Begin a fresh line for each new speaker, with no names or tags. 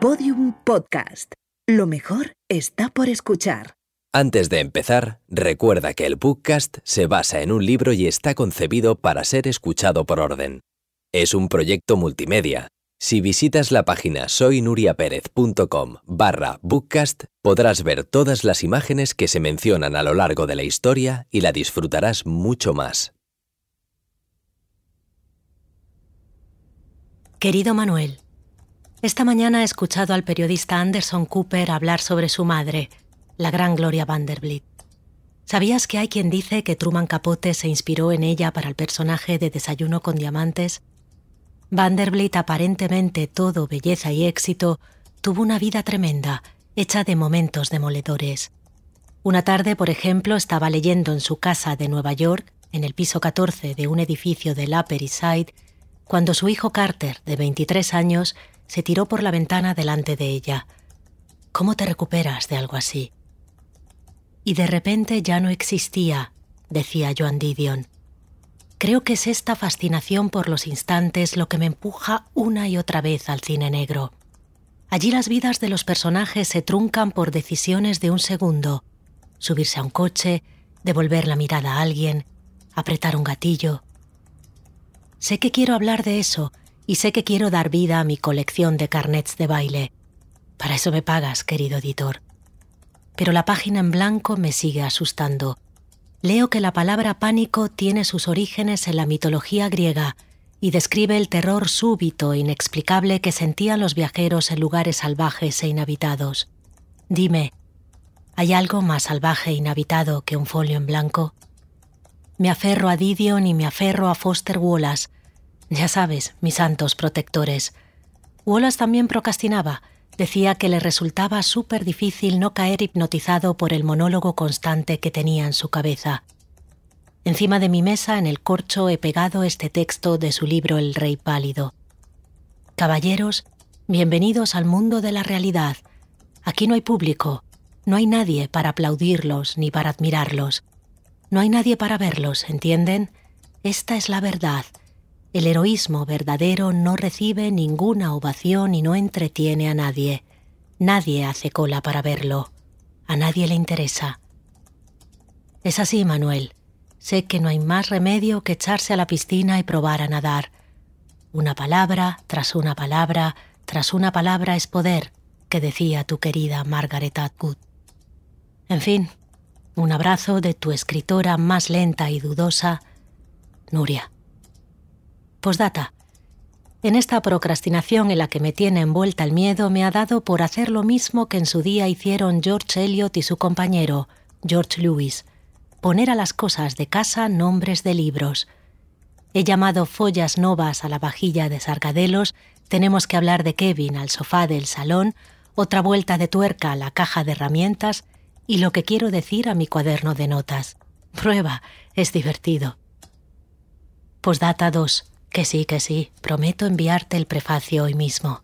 Podium Podcast. Lo mejor está por escuchar.
Antes de empezar, recuerda que el podcast se basa en un libro y está concebido para ser escuchado por orden. Es un proyecto multimedia. Si visitas la página soynuriaperez.com barra bookcast, podrás ver todas las imágenes que se mencionan a lo largo de la historia y la disfrutarás mucho más.
Querido Manuel, esta mañana he escuchado al periodista Anderson Cooper hablar sobre su madre, la gran Gloria Vanderbilt. ¿Sabías que hay quien dice que Truman Capote se inspiró en ella para el personaje de Desayuno con Diamantes? Vanderbilt, aparentemente todo belleza y éxito, tuvo una vida tremenda, hecha de momentos demoledores. Una tarde, por ejemplo, estaba leyendo en su casa de Nueva York, en el piso 14 de un edificio del Upper East Side, cuando su hijo Carter, de 23 años, se tiró por la ventana delante de ella. ¿Cómo te recuperas de algo así? Y de repente ya no existía, decía Joan Didion. Creo que es esta fascinación por los instantes lo que me empuja una y otra vez al cine negro. Allí las vidas de los personajes se truncan por decisiones de un segundo. Subirse a un coche, devolver la mirada a alguien, apretar un gatillo, Sé que quiero hablar de eso y sé que quiero dar vida a mi colección de carnets de baile. Para eso me pagas, querido editor. Pero la página en blanco me sigue asustando. Leo que la palabra pánico tiene sus orígenes en la mitología griega y describe el terror súbito e inexplicable que sentían los viajeros en lugares salvajes e inhabitados. Dime, ¿hay algo más salvaje e inhabitado que un folio en blanco? Me aferro a Didion y me aferro a Foster Wallace. Ya sabes, mis santos protectores. Wallace también procrastinaba. Decía que le resultaba súper difícil no caer hipnotizado por el monólogo constante que tenía en su cabeza. Encima de mi mesa, en el corcho, he pegado este texto de su libro El Rey Pálido. Caballeros, bienvenidos al mundo de la realidad. Aquí no hay público, no hay nadie para aplaudirlos ni para admirarlos. No hay nadie para verlos, ¿entienden? Esta es la verdad. El heroísmo verdadero no recibe ninguna ovación y no entretiene a nadie. Nadie hace cola para verlo. A nadie le interesa. Es así, Manuel. Sé que no hay más remedio que echarse a la piscina y probar a nadar. Una palabra tras una palabra tras una palabra es poder, que decía tu querida Margaret Atwood. En fin, un abrazo de tu escritora más lenta y dudosa, Nuria. Postdata. En esta procrastinación en la que me tiene envuelta el miedo me ha dado por hacer lo mismo que en su día hicieron George Eliot y su compañero, George Lewis, poner a las cosas de casa nombres de libros. He llamado follas novas a la vajilla de sargadelos, tenemos que hablar de Kevin al sofá del salón, otra vuelta de tuerca a la caja de herramientas, y lo que quiero decir a mi cuaderno de notas. Prueba, es divertido. Postdata 2. Que sí, que sí, prometo enviarte el prefacio hoy mismo.